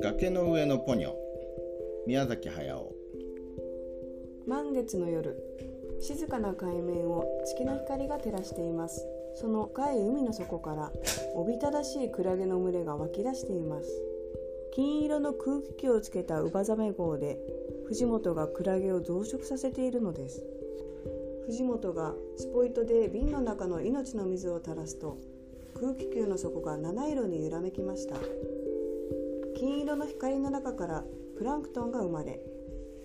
崖の上のポニョ。宮崎駿。満月の夜。静かな海面を月の光が照らしています。その深い海の底からおびただしいクラゲの群れが湧き出しています。金色の空気器をつけたウバザメ号で藤本がクラゲを増殖させているのです。藤本がスポイトで瓶の中の命の水を垂らすと空気球の底が七色に揺らめきました。金色の光の中からプランクトンが生まれ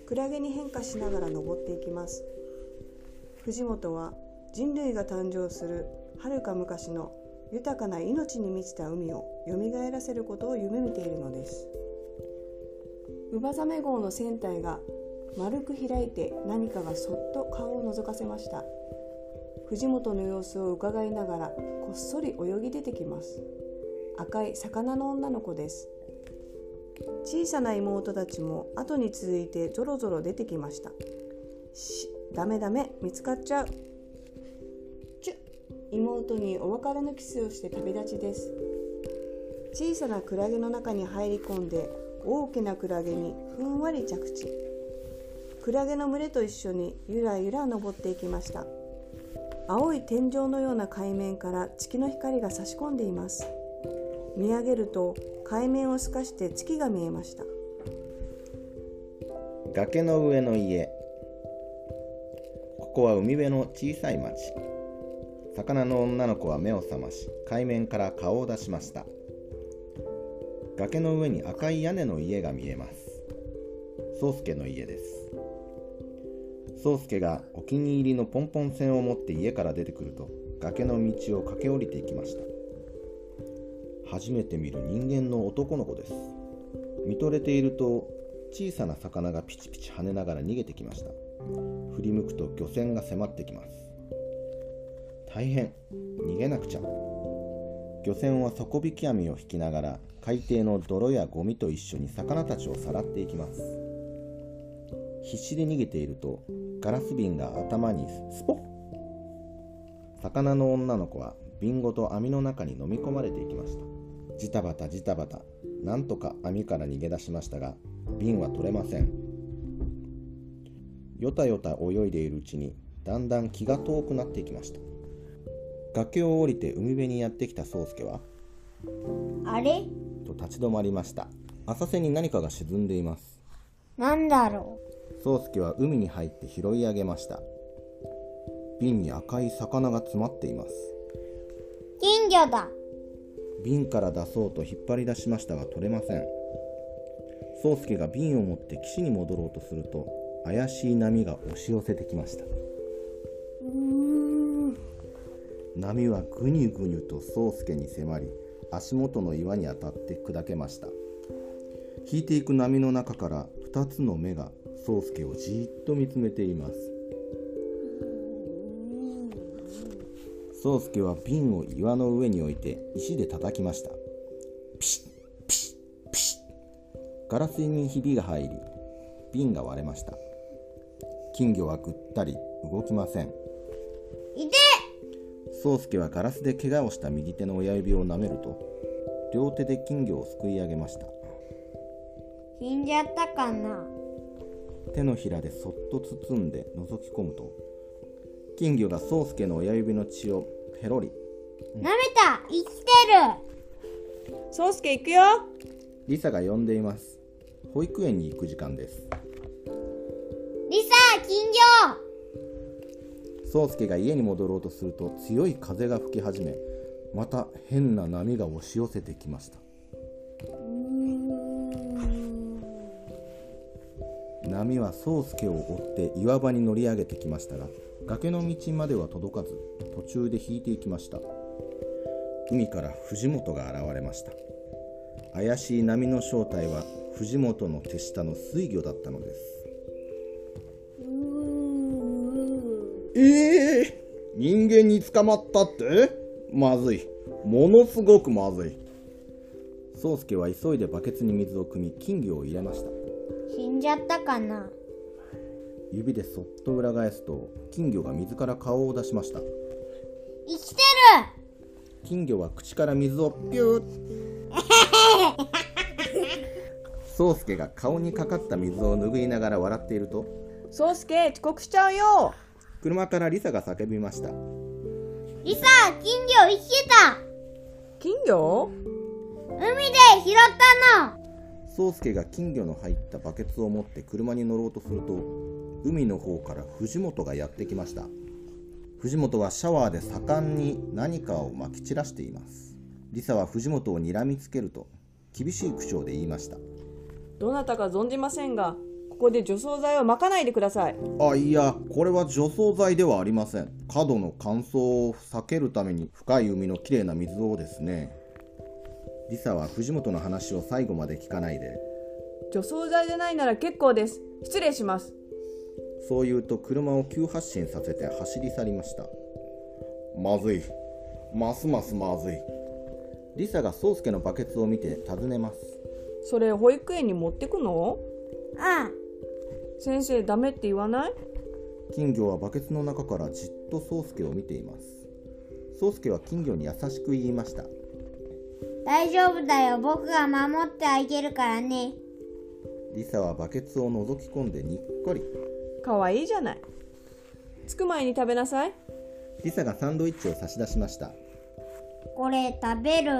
クラゲに変化しながら登っていきます。藤本は人類が誕生するはるか昔の豊かな命に満ちた海をよみがえらせることを夢見ているのです。ウバザメ号の船体が丸く開いて何かがそっと顔を覗かせました。藤本の様子を伺いながらこっそり泳ぎ出てきます。赤い魚の女の子です。小さな妹たちも後に続いてぞろぞろ出てきました。しダメダメ見つかっちゃう。ちゅ妹にお別れのキスをして旅立ちです。小さなクラゲの中に入り込んで大きなクラゲにふんわり着地。クラゲの群れと一緒にゆらゆら登っていきました。青い天井のような海面から月の光が差し込んでいます。見上げると海面を透かして月が見えました。崖の上の家。ここは海辺の小さい町。魚の女の子は目を覚まし海面から顔を出しました。崖の上に赤い屋根の家が見えます。宗介の家です。宗介がお気に入りのポンポン船を持って家から出てくると崖の道を駆け下りていきました。初めて見る人間の男の子です。見とれていると小さな魚がピチピチ跳ねながら逃げてきました。振り向くと漁船が迫ってきます。大変逃げなくちゃ。漁船は底引き網を引きながら海底の泥やゴミと一緒に魚たちをさらっていきます。必死で逃げているとガラス瓶が頭にスポッ。魚の女の子は瓶ごと網の中に飲み込まれていきました。ジタバタジタバタ。なんとか網から逃げ出しましたが瓶は取れません。よたよた泳いでいるうちにだんだん気が遠くなっていきました。崖を降りて海辺にやってきた宗介はあれ？と立ち止まりました。浅瀬に何かが沈んでいます。なんだろ宗介は海に入って拾い上げました。瓶に赤い魚が詰まっています。う金魚だ。瓶から出そうと引っ張り出しましたが取れません。宗介が瓶を持って岸に戻ろうとすると怪しい波が押し寄せてきました。波はぐにゅぐにゅと宗介に迫り足元の岩に当たって砕けました。引いていく波の中から2つの目が宗介をじーっと見つめています。宗介は瓶を岩の上に置いて石で叩きました。ピシッピシッピシッ。ガラスにひびが入り瓶が割れました。金魚はぐったり動きません。い。て宗介はガラスで怪我をした右手の親指を舐めると両手で金魚をすくい上げました。死んじゃったかな手のひらでそっと包んで覗き込むと金魚が宗介の親指の血をペロリ。舐めた。生きてる。宗介行くよ。リサが呼んでいます。保育園に行く時間です。リサ金魚。宗介が家に戻ろうとすると強い風が吹き始めまた変な波が押し寄せてきました波は宗介を追って岩場に乗り上げてきましたが崖の道までは届かず途中で引いていきました。海から藤本が現れました。怪しい波の正体は藤本の手下の水魚だったのです。ええ人間に捕まったって？まずい。ものすごくまずい。宗介は急いでバケツに水を汲み金魚を入れました。死んじゃったかな？指でそっと裏返すと金魚が水から顔を出しました。生きてる！金魚は口から水をピュー 宗介が顔にかかった水を拭いながら笑っていると。宗介遅刻しちゃうよ。車からリサが叫びました。リサ、金魚生きてた！金魚？海で拾ったの宗介が金魚の入ったバケツを持って車に乗ろうとすると海の方から藤本がやってきました。藤本はシャワーで盛んに何かをまき散らしています。リサは藤本を睨みつけると厳しい口調で言いました。どなたか存じませんがここで除草剤をまかないでください。あいやこれは除草剤ではありません。角の乾燥を避けるために深い海のきれいな水をですねリサは藤本の話を最後まで聞かないで。除草剤じゃないなら結構です。失礼します。そう言うと車を急発進させて走り去りました。まずい。ますますまずい。リサが宗介のバケツを見て尋ねます。それ保育園に持ってくの？うん。先生ダメって言わない？金魚はバケツの中からじっと宗介を見ています。宗介は金魚に優しく言いました大丈夫だよ。僕が守ってあげるからね。リサはバケツを覗き込んでにっこり。かわいいじゃない。着く前に食べなさい。リサがサンドイッチを差し出しました。これ食べる？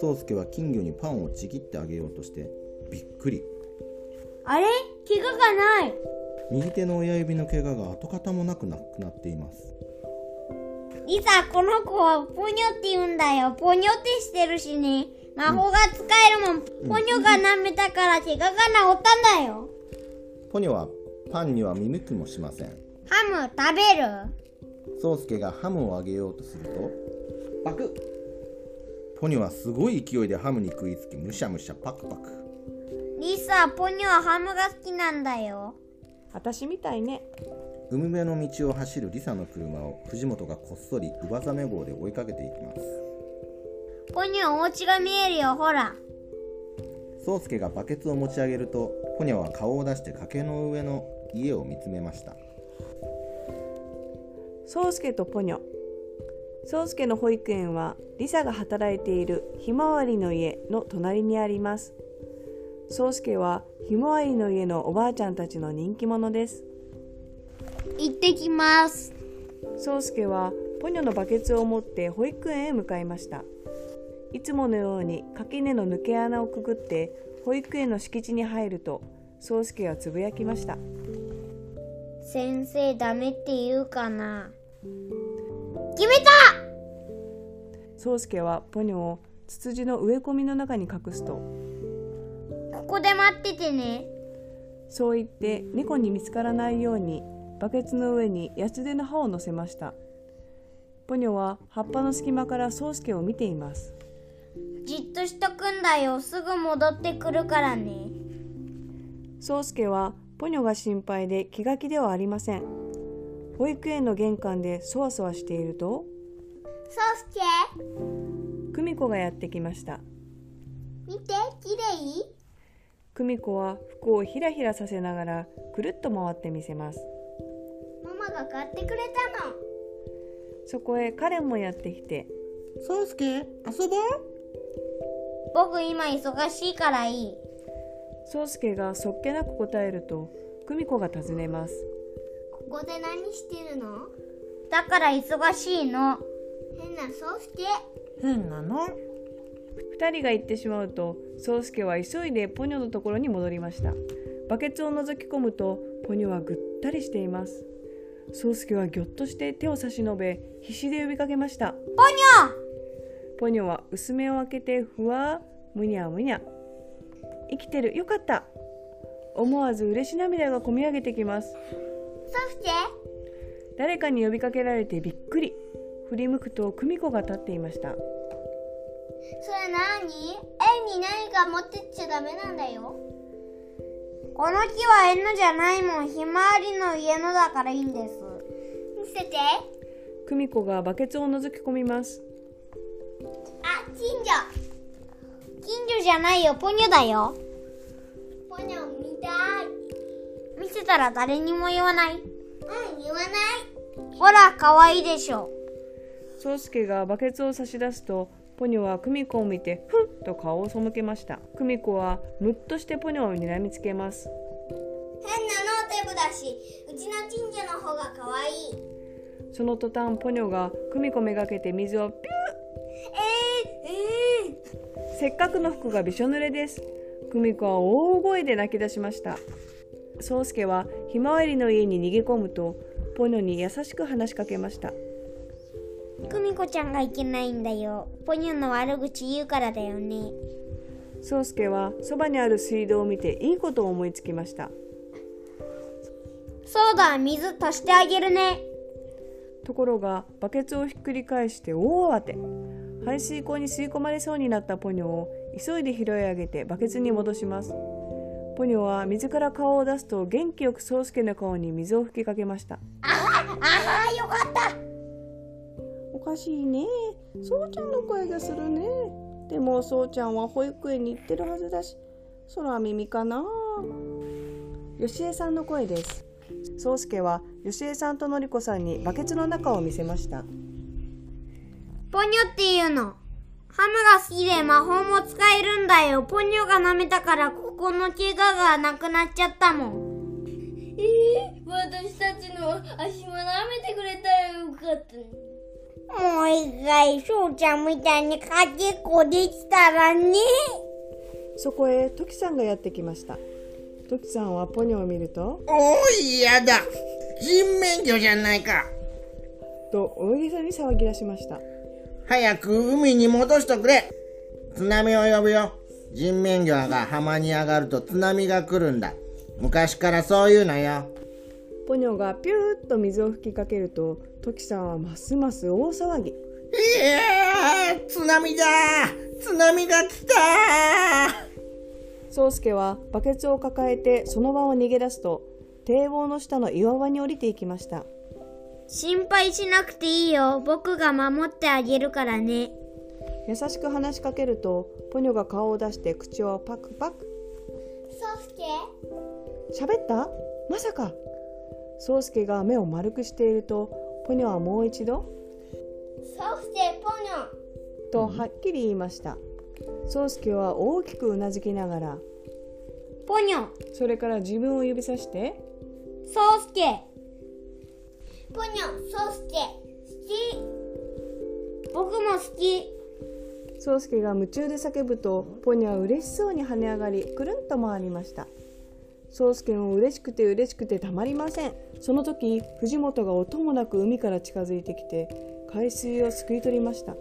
宗介は金魚にパンをちぎってあげようとしてびっくり。あれ？怪我がない。右手の親指の怪我が跡形もなくなくなっていますリサ、この子はポニョって言うんだよ。ポニョってしてるしね。魔法が使えるもん。ポニョが舐めたから怪我が治ったんだよ。ポニョはパンには見向きもしませんハム食べる？宗介がハムをあげようとするとパクポニョはすごい勢いでハムに食いつきむしゃむしゃパクパクリサ、ポニョはハムが好きなんだよ。私みたいね海辺の道を走るリサの車を藤本がこっそり上ザメ号で追いかけていきます。ポニョお家が見えるよ、ほら。宗介がバケツを持ち上げるとポニョは顔を出して崖の上の家を見つめました。宗介とポニョ。宗介の保育園はリサが働いているひまわりの家の隣にあります。宗介はひまわりの家のおばあちゃんたちの人気者です行ってきます。宗介はポニョのバケツを持って保育園へ向かいましたいつものように垣根の抜け穴をくぐって保育園の敷地に入ると宗介はつぶやきました先生ダメって言うかな決めた宗介はポニョをツツジの植え込みの中に隠すとここで待っててね。そう言って猫に見つからないようにバケツの上にヤツデの葉を乗せました。ポニョは葉っぱの隙間から宗介を見ています。じっとしとくんだよ。すぐ戻ってくるからね。宗介はポニョが心配で気が気ではありません。保育園の玄関でそわそわしているとそうすけ久美子がやってきました。見て、きれい久美子は服をひらひらさせながらくるっと回ってみせますが買ってくれたの。そこへカレンもやってきて宗介遊ぼう僕今忙しいからいい。宗介がそっけなく答えると久美子が尋ねますここで何してるの？だから忙しいの。変なそうすけ。変なの？2人が行ってしまうと宗介は急いでポニョのところに戻りましたバケツを覗き込むとポニョはぐったりしています宗介はぎょっとして手を差し伸べ必死で呼びかけました。ポニポニョは薄目を開けてふわむにゃむにゃ。生きてる。よかった。思わず嬉し涙がこみ上げてきます。ョそうすけ誰かに呼びかけられてびっくり。振り向くと久美子が立っていました。それ何園に何か持ってっちゃダメなんだよ。この木は園のじゃないもん。ひまわりの家のだからいいんです。見せて。久美子がバケツを覗き込みますあ、金魚。金魚じゃないよ、ポニョだよ。ポニョ見たい。見せたら誰にも言わない。うん、言わない。ほら、可愛いでしょ。宗介がバケツを差し出すとポニョは久美子を見てふんと顔を背けました。久美子はムッとしてポニョを睨みつけます。変なの、おデブだし。うちの神社の方が可愛い。その途端ポニョが久美子めがけて水をピュえー、えーせっかくの服がびしょ濡れです。久美子は大声で泣き出しました。宗介はひまわりの家に逃げ込むとポニョに優しく話しかけました。ー、久美子ちゃんがいけないんだよ。ポニョの悪口言うからだよね。宗介はそばにある水道を見ていいことを思いつきました。そうだ水足してあげるね。ところがバケツをひっくり返して大慌て。排水溝に吸い込まれそうになったポニョを急いで拾い上げてバケツに戻します。ポニョは水から顔を出すと元気よく宗介の顔に水を吹きかけました。ああよかったおかしいね。そうちゃんの声がするね。でもそうちゃんは保育園に行ってるはずだし。空耳かな。よしえさんの声です。宗介はよしえさんとのりこさんにバケツの中を見せました。ポニョっていうの。ハムが好きで魔法も使えるんだよ。ポニョが舐めたからここの怪我がなくなっちゃったもん。ええ私たちの足も舐めてくれたらよかったのにもう一回そうちゃんみたいにかけっこできたらね。そこへトキさんがやってきました。トキさんはポニョを見ると。おいやだ。人面魚じゃないか。と大げさに騒ぎ出しました。早く海に戻しとくれ。津波を呼ぶよ。人面魚が浜に上がると津波が来るんだ。昔からそういうのよ。ポニョがピューッと水を吹きかけるとトキさんはますます大騒ぎ。いやー津波だ。津波が来た。宗介はバケツを抱えてその場を逃げ出すと堤防の下の岩場に降りていきました。心配しなくていいよ。僕が守ってあげるからね。優しく話しかけるとポニョが顔を出して口をパクパク。ソスケ喋った？まさか。宗介が目を丸くしているとポニョはもう一度。ソスケポニョ。とはっきり言いました。宗介は大きくうなずきながら。ポニョ。それから自分を指さして。ソスケポニョソスケ好き。僕も好き。宗介が夢中で叫ぶとポニョは嬉しそうに跳ね上がりくるんと回りました。宗介も嬉しくて嬉しくてたまりませんその時藤本が音もなく海から近づいてきて海水をすくい取りました。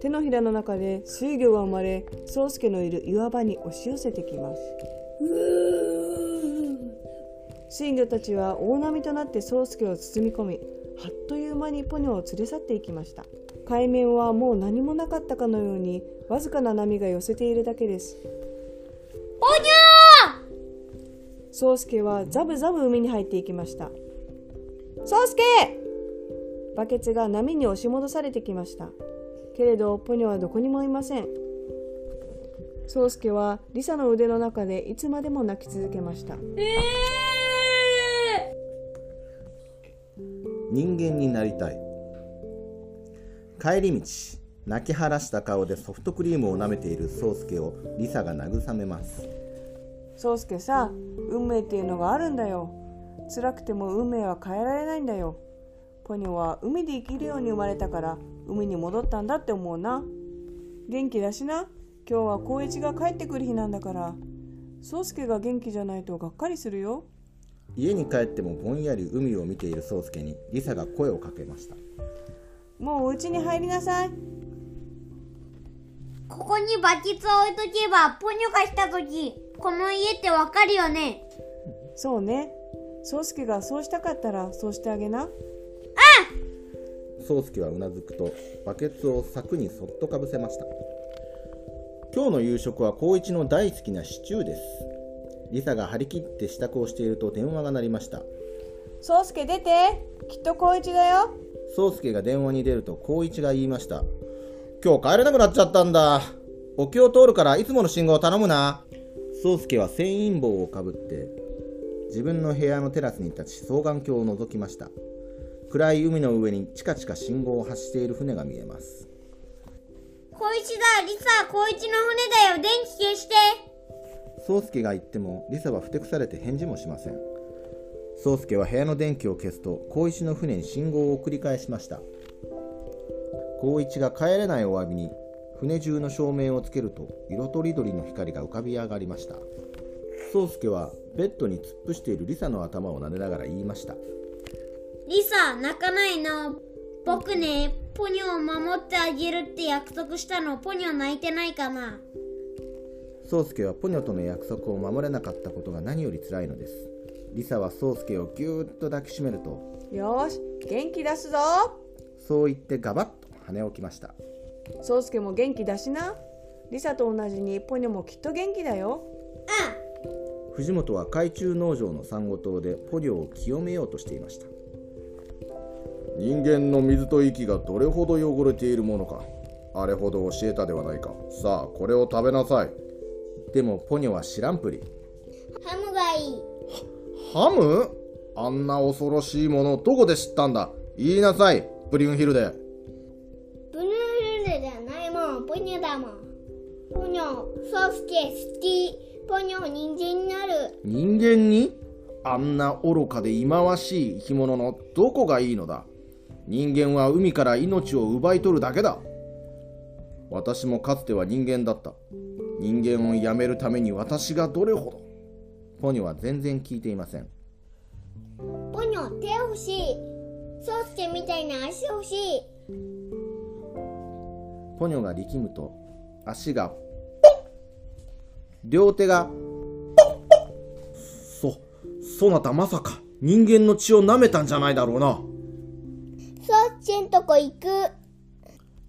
手のひらの中で水魚が生まれ宗介のいる岩場に押し寄せてきます。水魚たちは大波となって宗介を包み込みあっという間にポニョを連れ去っていきました。海面はもう何もなかったかのようにわずかな波が寄せているだけです。ポニ宗介はザブザブ海に入っていきました。宗介！バケツが波に押し戻されてきました。けれどポニョはどこにもいません。宗介はリサの腕の中でいつまでも泣き続けました。人間になりたい。帰り道泣き晴らした顔でソフトクリームを舐めている宗介をリサが慰めます宗介さ運命っていうのがあるんだよ。辛くても運命は変えられないんだよ。ポニョは海で生きるように生まれたから海に戻ったんだって思うな。元気だしな。今日は光一が帰ってくる日なんだから。宗介が元気じゃないとがっかりするよ。家に帰ってもぼんやり海を見ている宗介にリサが声をかけました。もう家に入りなさい。ョここにバケツを置いとけばポニョが来た時この家ってわかるよね？そうね。宗介がそうしたかったらそうしてあげな。宗介はうなずくとバケツを柵にそっとかぶせました。今日の夕食は光一の大好きなシチューです。リサが張り切って支度をしていると電話が鳴りました。宗介出て。きっと光一だよ。宗介が電話に出ると光一が言いました。今日帰れなくなっちゃったんだ。沖を通るからいつもの信号を頼むな宗介は船員帽をかぶって自分の部屋のテラスに立ち双眼鏡を覗きました。暗い海の上にチカチカ信号を発している船が見えます。小一だ。リサ小一の船だよ。電気消して。宗介が言ってもリサはふてくされて返事もしません。宗介は部屋の電気を消すと光一の船に信号を送り返しました。光一が帰れないお詫びに船中の照明をつけると色とりどりの光が浮かび上がりました。宗介はベッドに突っ伏しているリサの頭を撫でながら言いました。リサ泣かないの僕ねポニョを守ってあげるって約束したのポニョ泣いてないかな。宗介はポニョとの約束を守れなかったことが何より辛いのです。リサは宗介をぎゅーっと抱きしめるとよーし元気出すぞ。そう言ってガバッと跳ね起きました宗介も元気出しな。リサと同じにポニョもきっと元気だよ。藤本は海中農場の産後島でポニョを清めようとしていました。人間の水と息がどれほど汚れているものか。あれほど教えたではないか。さあこれを食べなさい。でもポニョは知らんぷり。ハムがいい。ハム？あんな恐ろしいものどこで知ったんだ。言いなさいブリュンヒルデポニョだもん。ポニョソスケ好きポニョ人間になる。人間に？あんな愚かで忌まわしい生き物のどこがいいのだ。人間は海から命を奪い取るだけだ。私もかつては人間だった。人間をやめるために私がどれほど。ポニョは全然聞いていません。ポニョ手欲しい。ソースケみたいな足欲しいポニョが力むと足が両手がそそなた。まさか人間の血を舐めたんじゃないだろうな。ソースケんとこ行く。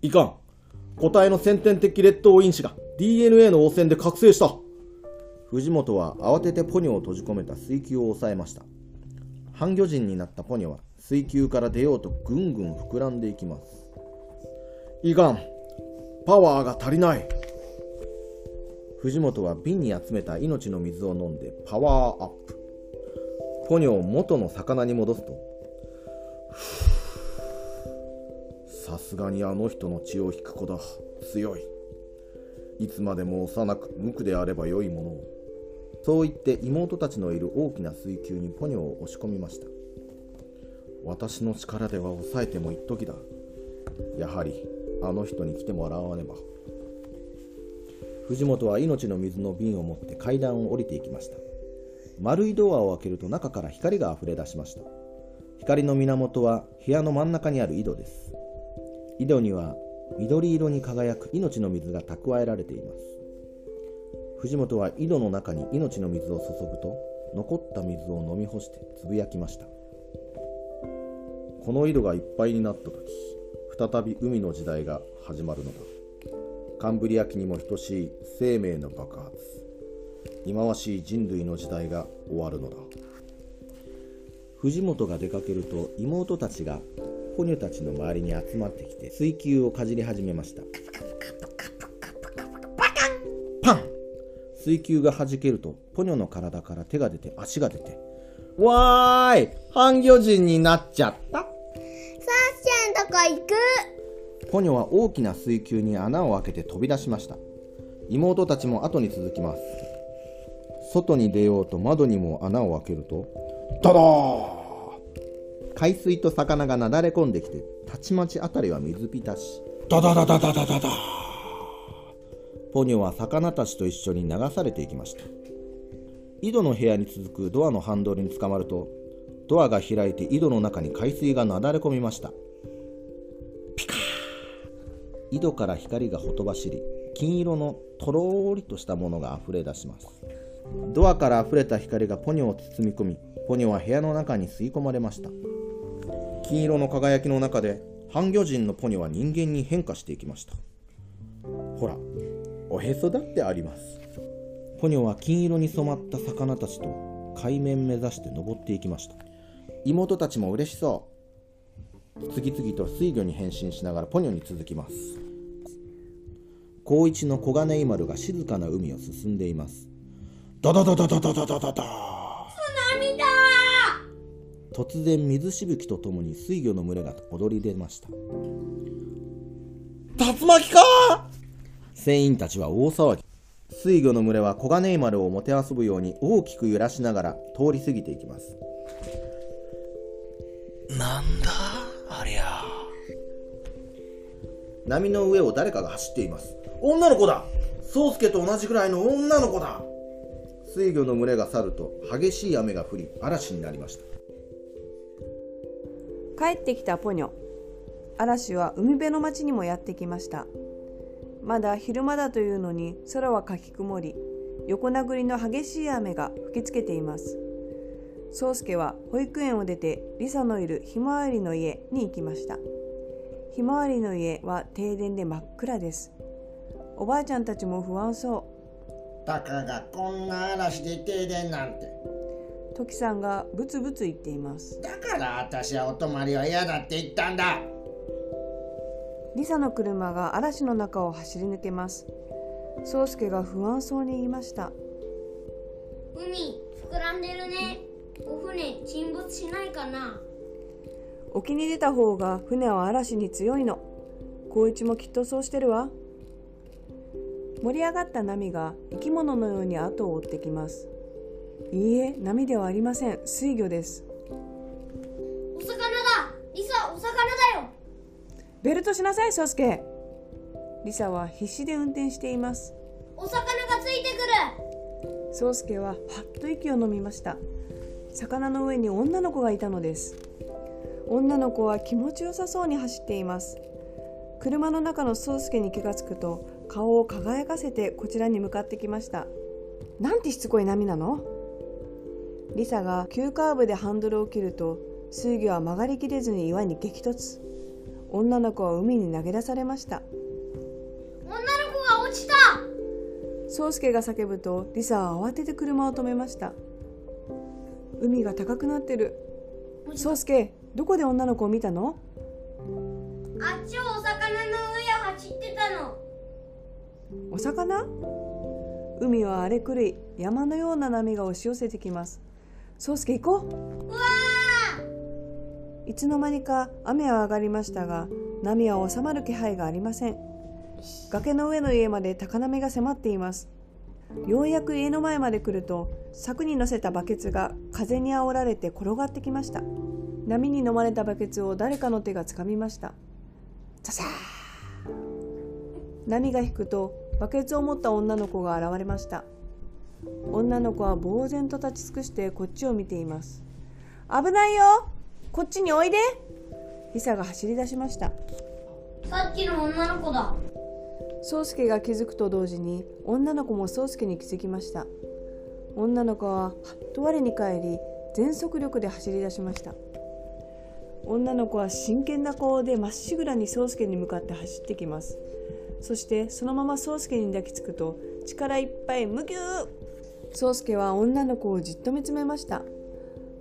いかん。個体の先天的劣等因子が DNA の汚染で覚醒した。藤本は慌ててポニョを閉じ込めた水球を抑えました。半魚人になったポニョは水球から出ようとぐんぐん膨らんでいきます。いかんパワーが足りない。藤本は瓶に集めた命の水を飲んでパワーアップ。ポニョを元の魚に戻すとさすがにあの人の血を引く子だ。強い。いつまでも幼く無垢であればよいものを。そう言って妹たちのいる大きな水球にポニョを押し込みました。私の力では抑えても一時だ。やはりあの人に来てもらわねば。藤本は命の水の瓶を持って階段を降りていきました。丸いドアを開けると中から光が溢れ出しました。光の源は部屋の真ん中にある井戸です。井戸には緑色に輝く命の水が蓄えられています。藤本は井戸の中に命の水を注ぐと残った水を飲み干してつぶやきました。この井戸がいっぱいになった時再び海の時代が始まるのだ。カンブリア紀にも等しい生命の爆発。忌まわしい人類の時代が終わるのだ。藤本が出かけると妹たちがポニョたちの周りに集まってきて水球をかじり始めました。パン！水球が弾けるとポニョの体から手が出て足が出てわーい！半魚人になっちゃった！ケんとこ行く。ポニョは大きな水球に穴を開けて飛び出しました。妹たちも後に続きます。外に出ようと窓にも穴を開けるとダダー海水と魚がなだれ込んできてたちまちあたりは水浸し。ダダダダダダダダポニョは魚たちと一緒に流されていきました。井戸の部屋に続くドアのハンドルにつかまるとドアが開いて井戸の中に海水がなだれ込みました井戸から光がほとばしり金色のとろーりとしたものが溢れ出します。ドアから溢れた光がポニョを包み込みポニョは部屋の中に吸い込まれました。金色の輝きの中で半魚人のポニョは人間に変化していきました。ほらおへそだってあります。ポニョは金色に染まった魚たちと海面目指して登っていきました。妹たちも嬉しそう。次々と水魚に変身しながらポニョに続きます。高一の黄金イマルが静かな海を進んでいます。ダダダダダダダダダダ涙突然水しぶきとともに水魚の群れが踊り出ました。竜巻か！船員たちは大騒ぎ。水魚の群れは黄金丸をもてあそぶように大きく揺らしながら通り過ぎていきます。なんだ？波の上を誰かが走っています。女の子だ。宗介と同じくらいの女の子だ。水魚の群れが去ると激しい雨が降り嵐になりました。帰ってきたポニョ。嵐は海辺の町にもやってきました。まだ昼間だというのに空はかき曇り。横殴りの激しい雨が吹きつけています。宗介は保育園を出てリサのいるひまわりの家に行きました。ひまわりの家は停電で真っ暗です。おばあちゃんたちも不安そう。たかがこんな嵐で停電なんて。トキさんがブツブツ言っています。だから私はお泊まりは嫌だって言ったんだ。リサの車が嵐の中を走り抜けます。宗介が不安そうに言いました。海膨らんでるね。お船沈没しないかな沖に出た方が船は嵐に強いの。光一もきっとそうしてるわ。盛り上がった波が生き物のように後を追ってきます。いいえ波ではありません。水魚です。お魚だ。リサお魚だよ。ベルトしなさい宗介リサは必死で運転しています。お魚がついてくる。宗介ははっと息を飲みました。魚の上に女の子がいたのです女の子は気持ちよさそうに走っています。車の中の宗介に気がつくと顔を輝かせてこちらに向かってきました。なんてしつこい波なの？リサが急カーブでハンドルを切ると水魚は曲がりきれずに岩に激突。女の子は海に投げ出されました。女の子が落ちた！宗介が叫ぶとリサは慌てて車を止めました。海が高くなってる。宗介どこで女の子を見たの？あっちをお魚の上を走ってたの。お魚？海は荒れ狂い山のような波が押し寄せてきます。宗介行こう。わういつの間にか雨は上がりましたが波は収まる気配がありません。崖の上の家まで高波が迫っています。ようやく家の前まで来ると柵に乗せたバケツが風にあおられて転がってきました波に飲まれたバケツを誰かの手がつかみました。ささー波が引くとバケツを持った女の子が現れました。女の子は呆然と立ち尽くしてこっちを見ています。危ないよ！こっちにおいで！リサが走り出しました。さっきの女の子だ。宗介が気づくと同時に女の子も宗介に気づきました。女の子ははっと我に返り全速力で走り出しました女の子は真剣な顔でまっしぐらに宗介に向かって走ってきます。そしてそのまま宗介に抱きつくと力いっぱいむぎゅー。宗介は女の子をじっと見つめました。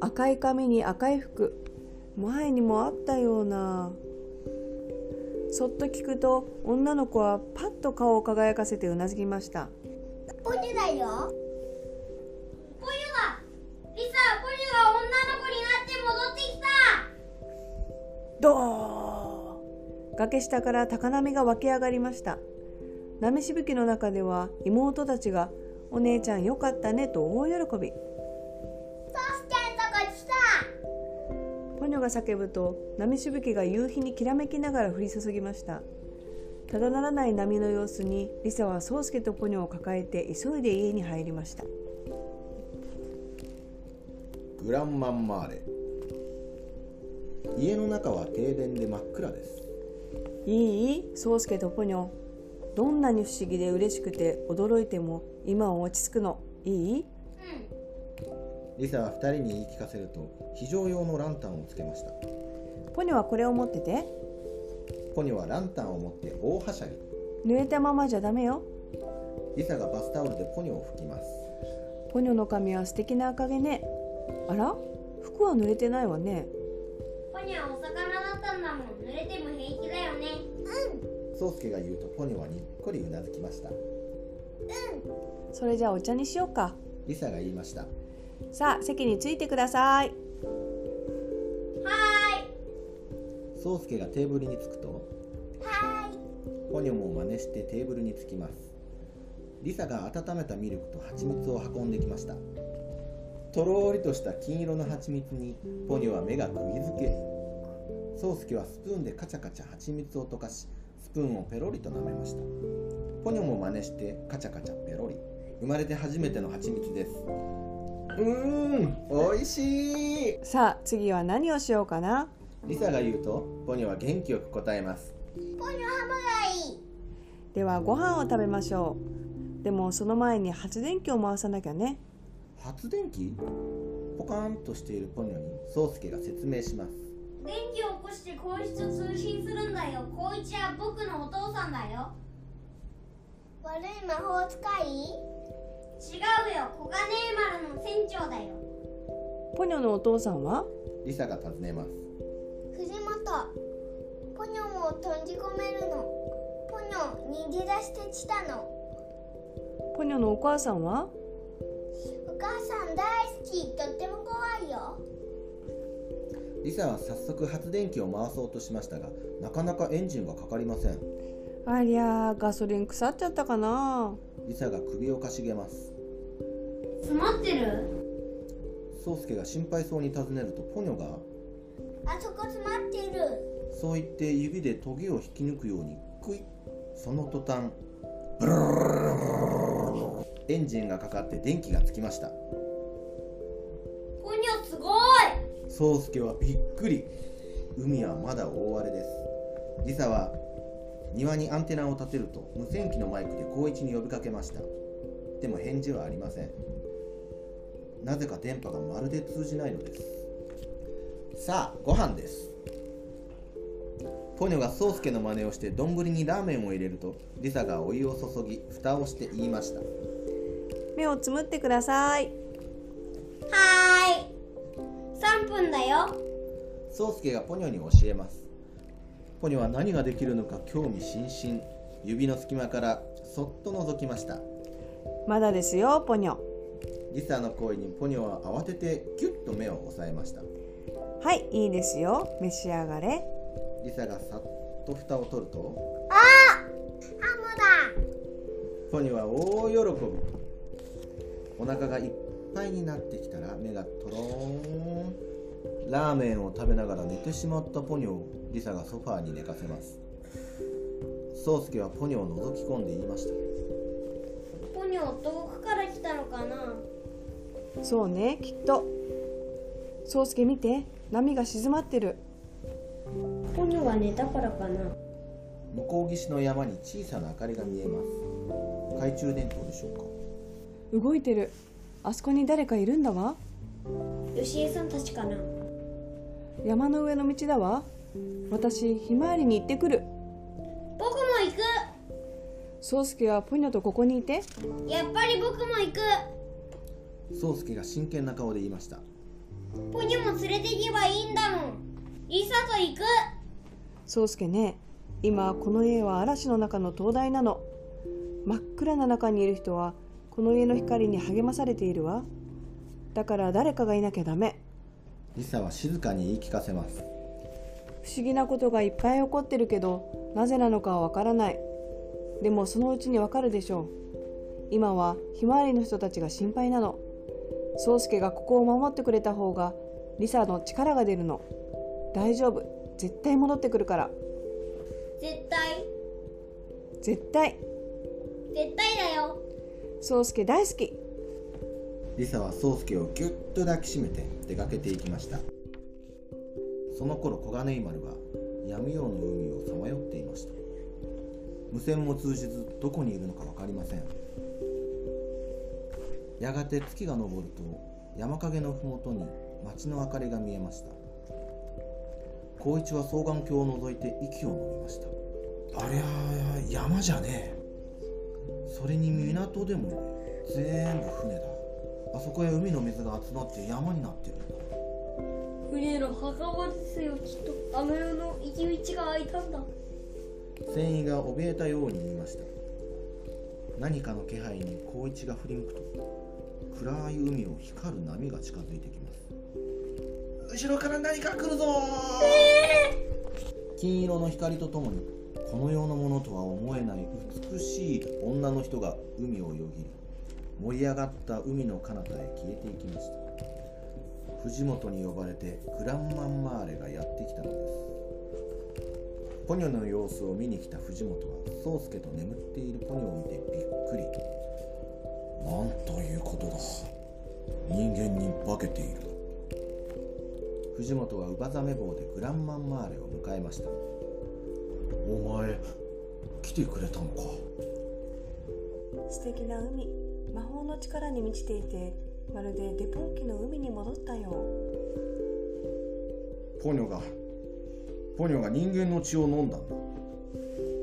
赤い髪に赤い服。前にもあったような。そっと聞くと女の子はパッと顔を輝かせてうなずきました。ポニョだよ。ポニョだリサポニョが女の子になって戻ってきた。ドー崖下から高波が湧き上がりました。波しぶきの中では妹たちが「お姉ちゃんよかったね」と大喜び。トスちゃんとこ来た。ポニョが叫ぶと波しぶきが夕日にきらめきながら降り注ぎました。ただならない波の様子にリサは宗介とポニョを抱えて急いで家に入りました。グランマンマーレ家の中は停電で真っ暗です。いい？宗介とポニョ。どんなに不思議で嬉しくて驚いても今は落ち着くの。いい？リサは2人に言い聞かせると非常用のランタンをつけました。ポニョはこれを持ってて。ポニョはランタンを持って大はしゃぎ。濡れたままじゃダメよ。リサがバスタオルでポニョを拭きます。ポニョの髪は素敵な赤毛ね。あら？服は濡れてないわねポニョはお魚だったんだもん。濡れても平気だよね。宗介が言うとポニョはにっこりうなずきました。それじゃあお茶にしようか。リサが言いました。さあ席についてください。宗介がテーブルに着くとはーい。ポニョも真似してテーブルに着きます。リサが温めたミルクと蜂蜜を運んできましたとろーりとした金色の蜂蜜にポニョは目が釘付け宗介はスプーンでカチャカチャ蜂蜜を溶かしスプーンをペロリと舐めました。ポニョも真似してカチャカチャペロリ。生まれて初めての蜂蜜です。うーんおいしい。さあ次は何をしようかな？リサが言うとポニョは元気よく答えます。ポニョハムがいいではご飯を食べましょう。でもその前に発電機を回さなきゃね発電機？ポカーンとしているポニョに宗介が説明します。電気を起こして光一と通信するんだよ。光一は僕のお父さんだよ。悪い魔法使い？違うよ。小金井丸の船長だよ。ポニョのお父さんは？リサが尋ねます。藤本。ポニョも閉じ込めるの。ポニョ逃げ出してきたの。ポニョのお母さんは？お母さん大好き。とっても怖いよ。リサは早速発電機を回そうとしましたがなかなかエンジンがかかりません。ありゃーガソリン腐っちゃったかな。リサが首をかしげます。詰まってる？宗介が心配そうに尋ねるとポニョがあそこ詰まってる。そう言って指でトゲを引き抜くようにクイッその途端ブルルルルルルルエンジンがかかって電気がつきました。ポニョすごい。宗介はびっくり。海はまだ大荒れです。リサは庭にアンテナを立てると無線機のマイクで光一に呼びかけました。でも返事はありません。なぜか電波がまるで通じないのです。さあご飯です。ポニョが宗介の真似をして丼にラーメンを入れるとリサがお湯を注ぎ蓋をして言いました目をつむってください。はーい。3分だよ。宗介がポニョに教えます。ポニョは何ができるのか興味津々。指の隙間からそっと覗きました。まだですよポニョ。リサの声にポニョは慌ててキュッと目を押さえました。はいいいですよ。召し上がれ。リサがさっと蓋を取ると。ハムだ。ポニョは大喜びお腹がいっぱいになってきたら目がとろーんラーメンを食べながら寝てしまったポニョをリサがソファーに寝かせます。宗介はポニョを覗き込んで言いました。ポニョ遠くから来たのかな？そうねきっと。宗介見て。波が静まってる。ポニョが寝たからかな？向こう岸の山に小さな明かりが見えます。懐中電灯でしょうか？動いてる。あそこに誰かいるんだわ。吉江さんたちかな。山の上の道だわ。私ひまわりに行ってくる。僕も行く。宗介はポニョとここにいて。やっぱり僕も行く。宗介が真剣な顔で言いました。ポニョも連れて行けばいいんだもん。リサと行く。宗介ね今この家は嵐の中の灯台なの。真っ暗な中にいる人はこの家の光に励まされているわ。だから誰かがいなきゃダメ。リサは静かに言い聞かせます。不思議なことがいっぱい起こってるけどなぜなのかはわからない。でもそのうちにわかるでしょう。今はひまわりの人たちが心配なの。宗介がここを守ってくれた方がリサの力が出るの。大丈夫。絶対戻ってくるから。絶対。絶対。絶対だよ宗介大好き。リサは宗介をぎゅっと抱きしめて出かけていきました。その頃小金井丸は闇夜の海をさまよっていました。無線も通じずどこにいるのか分かりません。やがて月が昇ると山陰の麓に町の明かりが見えました。光一は双眼鏡を覗いて息を飲みました。ありゃ山じゃねえそれに港でもね全部船だ。あそこへ海の水が集まって山になってる。んだ船の墓場ですよきっと。あの世の行き道が開いたんだ。船員が怯えたように言いました。何かの気配に光一が振り向くと暗い海を光る波が近づいてきます。後ろから何か来るぞ金色の光とともにこの世のものとは思えない美しい女の人が海をよぎり盛り上がった海の彼方へ消えていきました。藤本に呼ばれてグランマンマーレがやってきたのです。ポニョの様子を見に来た藤本は宗介と眠っているポニョを見てびっくり。なんということだ。人間に化けている。藤本はウバザメ棒でグランマンマーレを迎えました。お前来てくれたのか。素敵な海。魔法の力に満ちていてまるでデポン紀の海に戻ったよポニョがポニョが人間の血を飲んだんだ。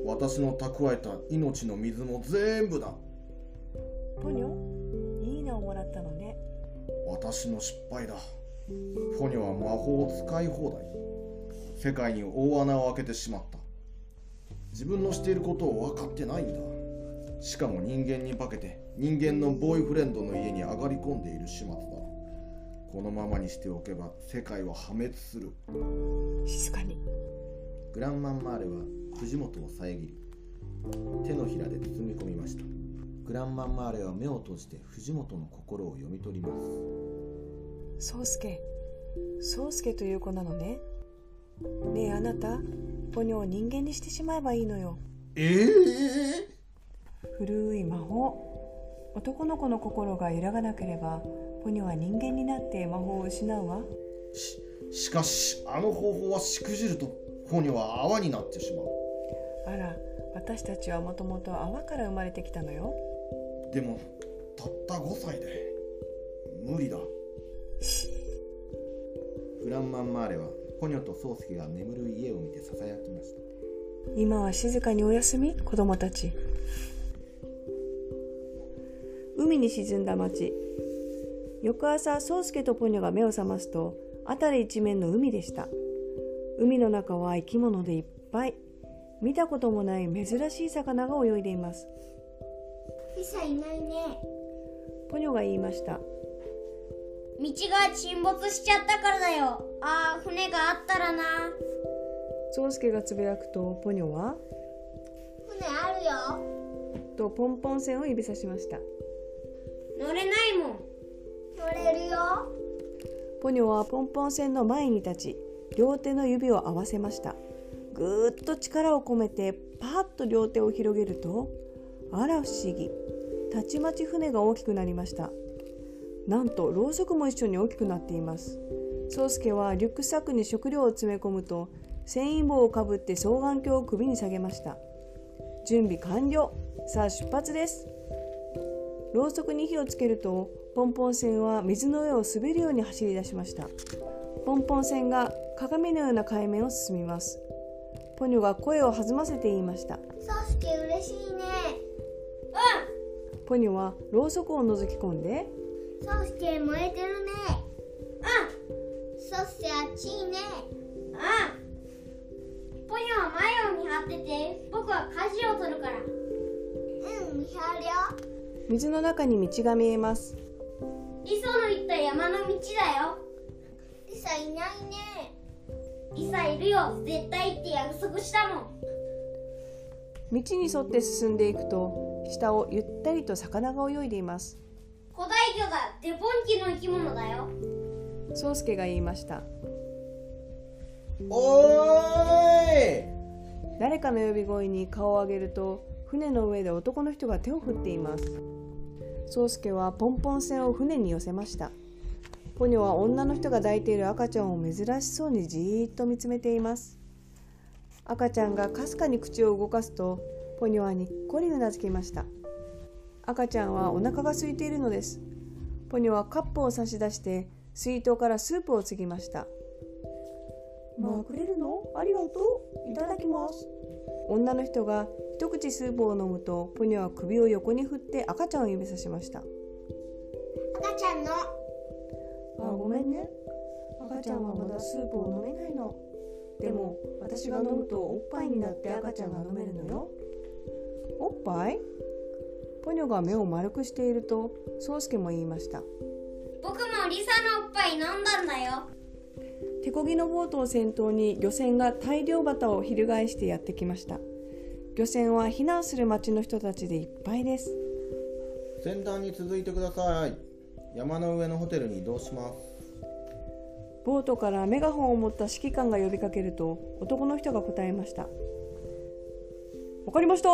私の蓄えた命の水も全部だ。ポニョ？いい名をもらったのね。私の失敗だ。ポニョは魔法を使い放題。世界に大穴を開けてしまった自分のしていることを分かってないんだ。しかも人間に化けて人間のボーイフレンドの家に上がり込んでいる始末だ。このままにしておけば世界は破滅する。静かに。グランマンマーレは藤本を遮り手のひらで包み込みました。グランマンマーレは目を閉じて藤本の心を読み取ります。宗介。宗介という子なのね。ねえあなたポニョを人間にしてしまえばいいのよ。ええ古い魔法。男の子の心が揺らがなければポニョは人間になって魔法を失うわ。ししかしあの方法はしくじるとポニョは泡になってしまう。あら私たちはもともと泡から生まれてきたのよ。でもたった5歳で無理だ。グランマンマーレはポニョと宗介が眠る家を見てささやきました。今は静かにお休み？子供たち。海に沈んだ町。翌朝宗介とポニョが目を覚ますと辺り一面の海でした。海の中は生き物でいっぱい。見たこともない珍しい魚が泳いでいます。リサいないね。ポニョが言いました。道が沈没しちゃったからだよああ船があったらな。宗介がつぶやくとポニョは？船あるよ。とポンポン船を指さしました。乗れないもん。乗れるよ。ポニョはポンポン船の前に立ち両手の指を合わせました。ぐーっと力を込めてパーッと両手を広げるとあら不思議。たちまち船が大きくなりました。なんとろうそくも一緒に大きくなっています宗介はリュックサックに食料を詰め込むと繊維棒をかぶって双眼鏡を首に下げました。準備完了。さあ出発です。ろうそくに火をつけるとポンポン船は水の上を滑るように走り出しました。ポンポン船が鏡のような海面を進みます。ポニョが声を弾ませて言いました。ソウスケ嬉しいね。ポニョはろうそくを覗き込んでソウスケ燃えてるね。うんソウスケあっちいね。うん。ポニョは前を見張ってて。僕は舵を取るから。うん見張るよ。水の中に道が見えます。リソの言った山の道だよ。リサいないね。リサいるよ。絶対って約束したもん。道に沿って進んでいくと下をゆったりと魚が泳いでいます。古代魚だデポン紀の生き物だよ宗介が言いました。おーい。誰かの呼び声に顔を上げると船の上で男の人が手を振っています。宗介はポンポン船を船に寄せました。ポニョは女の人が抱いている赤ちゃんを珍しそうにじーっと見つめています。赤ちゃんがかすかに口を動かすとポニョはにっこりうなずきました。赤ちゃんはお腹が空いているのです。ポニョはカップを差し出して水筒からスープを継ぎました。まあくれるの？ありがとう。いただきます。女の人が一口スープを飲むとポニョは首を横に振って赤ちゃんを指さしました。赤ちゃんの？あごめんね。赤ちゃんはまだスープを飲めないの。でも私が飲むとおっぱいになって赤ちゃんが飲めるのよ。おっぱい？ポニョが目を丸くしていると宗介も言いました僕もリサのおっぱい飲んだんだよ。手漕ぎのボートを先頭に漁船が大漁旗を翻してやってきました。漁船は避難する町の人たちでいっぱいです。先端に続いてください。山の上のホテルに移動します。ボートからメガホンを持った指揮官が呼びかけると男の人が答えました。わかりました。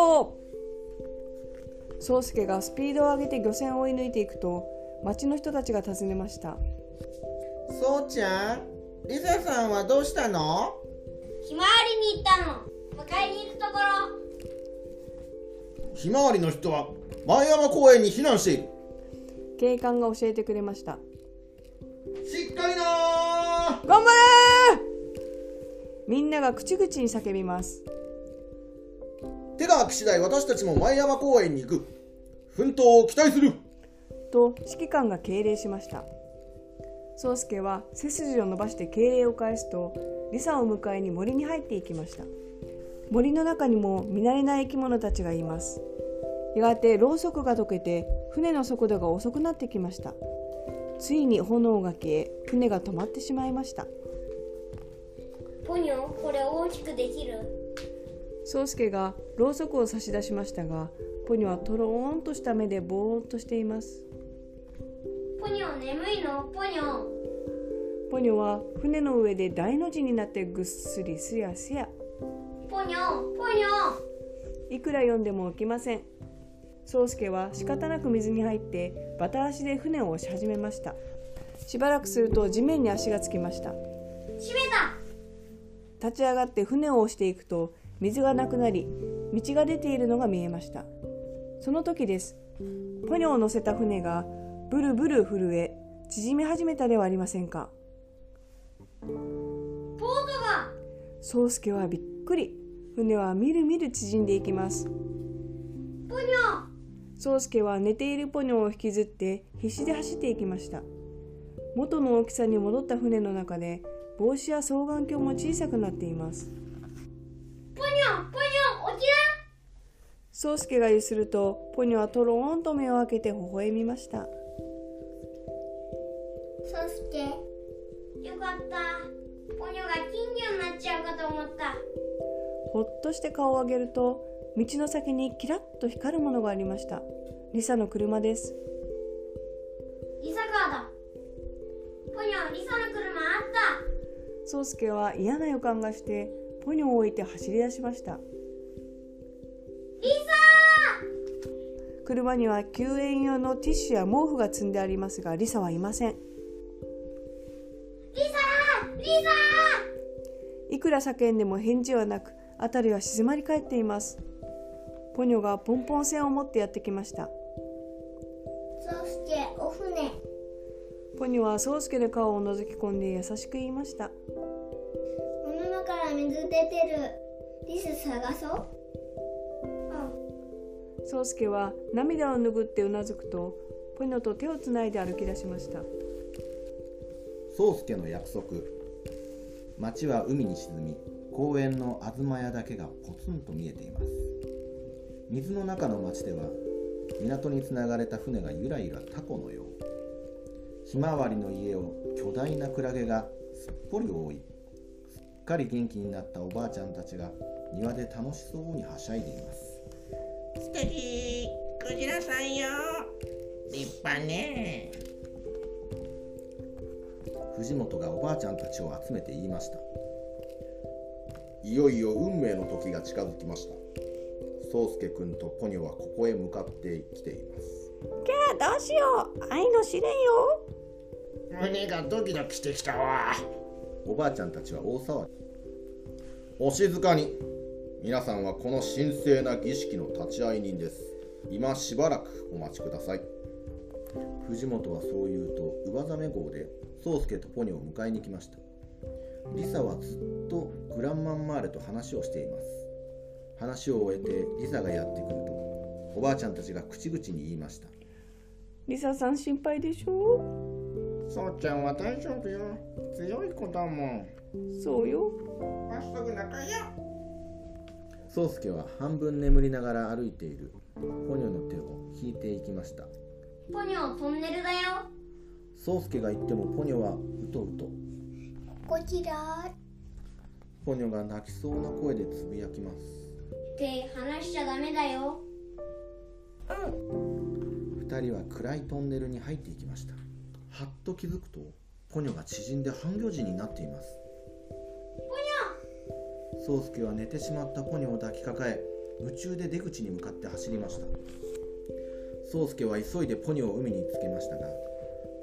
宗介がスピードを上げて漁船を追い抜いていくと町の人たちが尋ねました。そうちゃんリサさんはどうしたの？ひまわりに行ったの。迎えに行くところ。ひまわりの人は前山公園に避難している。警官が教えてくれました。しっかりな頑張れみんなが口々に叫びます。手が空き次第私たちも前山公園に行く。奮闘を期待すると指揮官が敬礼しました。宗介は背筋を伸ばして敬礼を返すとリサを迎えに森に入っていきました。森の中にも見慣れない生き物たちがいます。やがてろうそくが溶けて船の速度が遅くなってきました。ついに炎が消え船が止まってしまいました。ポニョこれ大きくできる？宗介がろうそくを差し出しましたがポニョはとろーんとした目でぼーっとしていますポニョ眠いの？ポニョポニョは船の上で大の字になってぐっすりすやすや。ポニョポニョいくら読んでも起きません。宗介は仕方なく水に入ってバタ足で船を押し始めました。しばらくすると地面に足がつきました。閉めた。立ち上がって船を押していくと水がなくなり道が出ているのが見えました。その時です。ポニョを乗せた船がブルブル震え縮み始めたではありませんか。ボートが。宗介はびっくり。船はみるみる縮んでいきます。ポニョ。宗介は寝ているポニョを引きずって必死で走っていきました。元の大きさに戻った船の中で帽子や双眼鏡も小さくなっています。ポニョポニョ起き宗介がゆするとポニョはとろーんと目を開けて微笑みました。なそして？よかった。ポニョが金魚になっちゃうかと思った。ほっとして顔を上げると道の先にキラッと光るものがありました。リサの車です。リサカーだ。ポニョリサの車あった。宗介は嫌な予感がしてポニョを置いて走り出しました。リ車には救援用のティッシュや毛布が積んでありますがリサはいませんいくら叫んでも返事はなく辺りは静まり返っています。ポニョがポンポン線を持ってやってきました。そしてお船。ポニョは宗介の顔を覗き込んで優しく言いました。お沼から水出てる。リス探そう。宗介は涙を拭ってうなずくとポニョと手をつないで歩き出しました。宗介の約束町は海に沈み公園の東屋だけがポツンと見えています。水の中の町では港につながれた船がゆらゆらタコのよう。ひまわりの家を巨大なクラゲがすっぽり覆いすっかり元気になったおばあちゃんたちが庭で楽しそうにはしゃいでいます。素敵クジラさんよ。立派ね。藤本がおばあちゃんたちを集めて言いました。いよいよ運命の時が近づきました。宗介くんとポニョはここへ向かってきています。キャーどうしよう。愛の試練よ。胸がドキドキしてきたわ。おばあちゃんたちは大騒ぎ。お静かに。皆さんはこの神聖な儀式の立ち会い人です。今しばらくお待ちください藤本はそう言うと上ザメ号で宗介とポニョを迎えに来ました。リサはずっとグランマンマーレと話をしています。話を終えてリサがやってくるとおばあちゃんたちが口々に言いました。リサさん心配でしょ？そうちゃんは大丈夫よ。強い子だもん。そうよ。まっすぐ仲よ。宗介は半分眠りながら歩いているポニョの手を引いていきましたポニョトンネルだよ。宗介が言ってもポニョはうとうと。こちら。ポニョが泣きそうな声でつぶやきます。手離しちゃダメだよ。二人は暗いトンネルに入っていきました。はっと気づくとポニョが縮んで半魚人になっています。ポニョ！宗介は寝てしまったポニョを抱きかかえ夢中で出口に向かって走りました宗介は急いでポニョを海につけましたが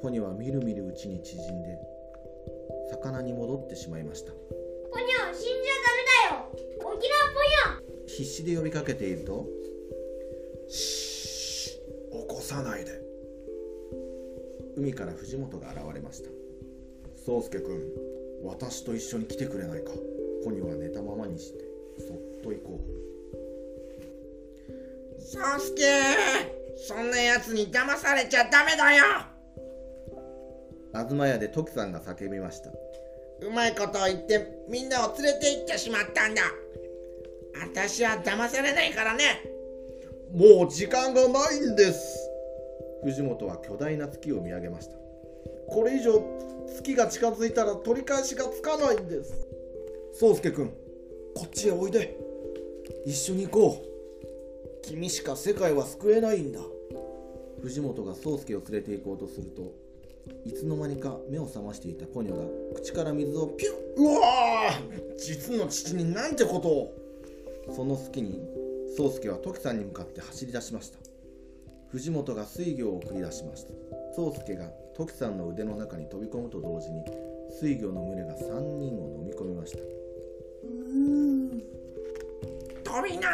ポニョはみるみるうちに縮んで魚に戻ってしまいました。ポニョ死んじゃダメだよ。起きろポニョ。必死で呼びかけているとシー起こさないで海から藤本が現れました。宗介君私と一緒に来てくれないか。ポニョは寝たままにしてそっと行こう。宗介そんなやつに騙されちゃダメだよ。東屋でトキさんが叫びました。うまいことを言ってみんなを連れて行ってしまったんだ。私は騙されないからね。もう時間がないんです。藤本は巨大な月を見上げました。これ以上月が近づいたら取り返しがつかないんです。宗介君こっちへおいで。一緒に行こう君しか世界は救えないんだ。藤本が宗介を連れて行こうとするといつの間にか目を覚ましていたポニョが口から水をピュッうわー実の父になんてことを。その隙に宗介はトキさんに向かって走り出しました。藤本が水魚を送り出しました。宗介がトキさんの腕の中に飛び込むと同時に水魚の群れが3人を飲み込みました。飛びな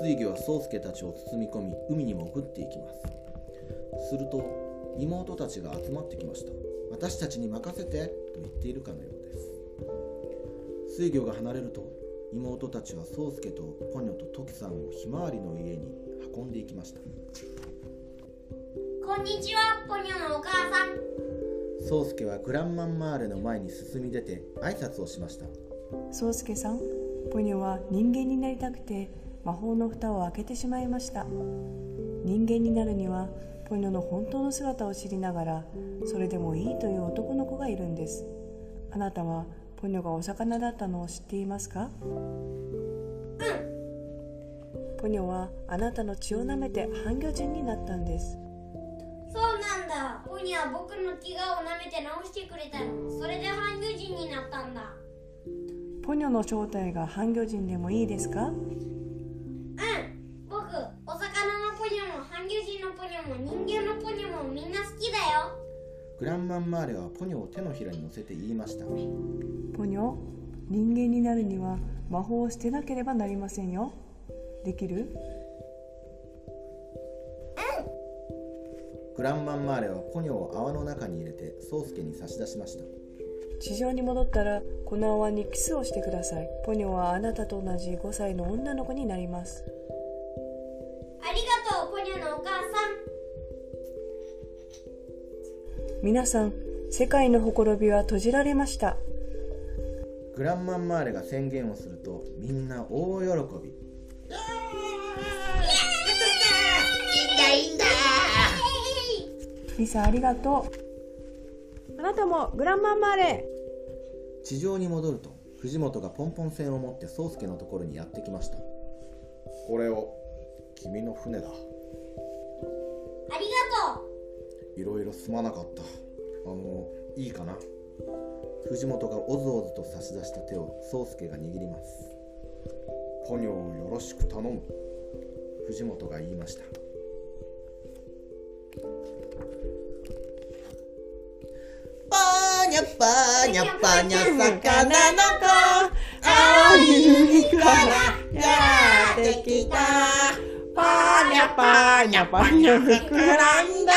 水魚は宗介たちを包み込み海に潜っていきますすると妹たちが集まってきました。私たちに任せてと言っているかのようです。水魚が離れると妹たちは宗介とポニョとトキさんをひまわりの家に運んでいきました。こんにちはポニョのお母さん。宗介はグランマンマーレの前に進み出て挨拶をしました。宗介さんポニョは人間になりたくて魔法の蓋を開けてしまいました。人間になるにはポニョの本当の姿を知りながらそれでもいいという男の子がいるんです。あなたはポニョがお魚だったのを知っていますか？ポニョはあなたの血を舐めて半魚人になったんです。そうなんだ。ポニョは僕の怪我を舐めて治してくれたの。それで半魚人になったんだポニョの正体が半魚人でもいいですか？うん僕お魚のポニョも半魚人のポニョも人間のポニョもみんな好きだよ。グランマンマーレはポニョを手のひらに乗せて言いました。ポニョ？人間になるには魔法を捨てなければなりませんよ。できる？グランマンマーレはポニョを泡の中に入れて宗介に差し出しました地上に戻ったらこの泡にキスをしてください。ポニョはあなたと同じ5歳の女の子になります。ありがとうポニョのお母さん。皆さん世界のほころびは閉じられました。グランマンマーレが宣言をするとみんな大喜び。リサありがとう。あなたもグランマンマーレ地上に戻ると藤本がポンポン船を持って宗介のところにやってきました。これを君の船だ。ありがとう。いろいろすまなかった。あのいいかな？藤本がおずおずと差し出した手を宗介が握りますポニョをよろしく頼む藤本が言いましたパニャパニャパニャ魚の子青い海からやってきたパニャパニャパニャ膨らんだ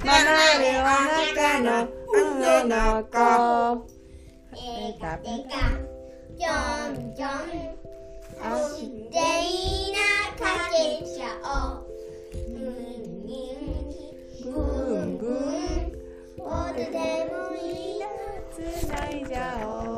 離れは中の海の子テカテカジョンジョン死んでいいなかけちゃおう回家哦。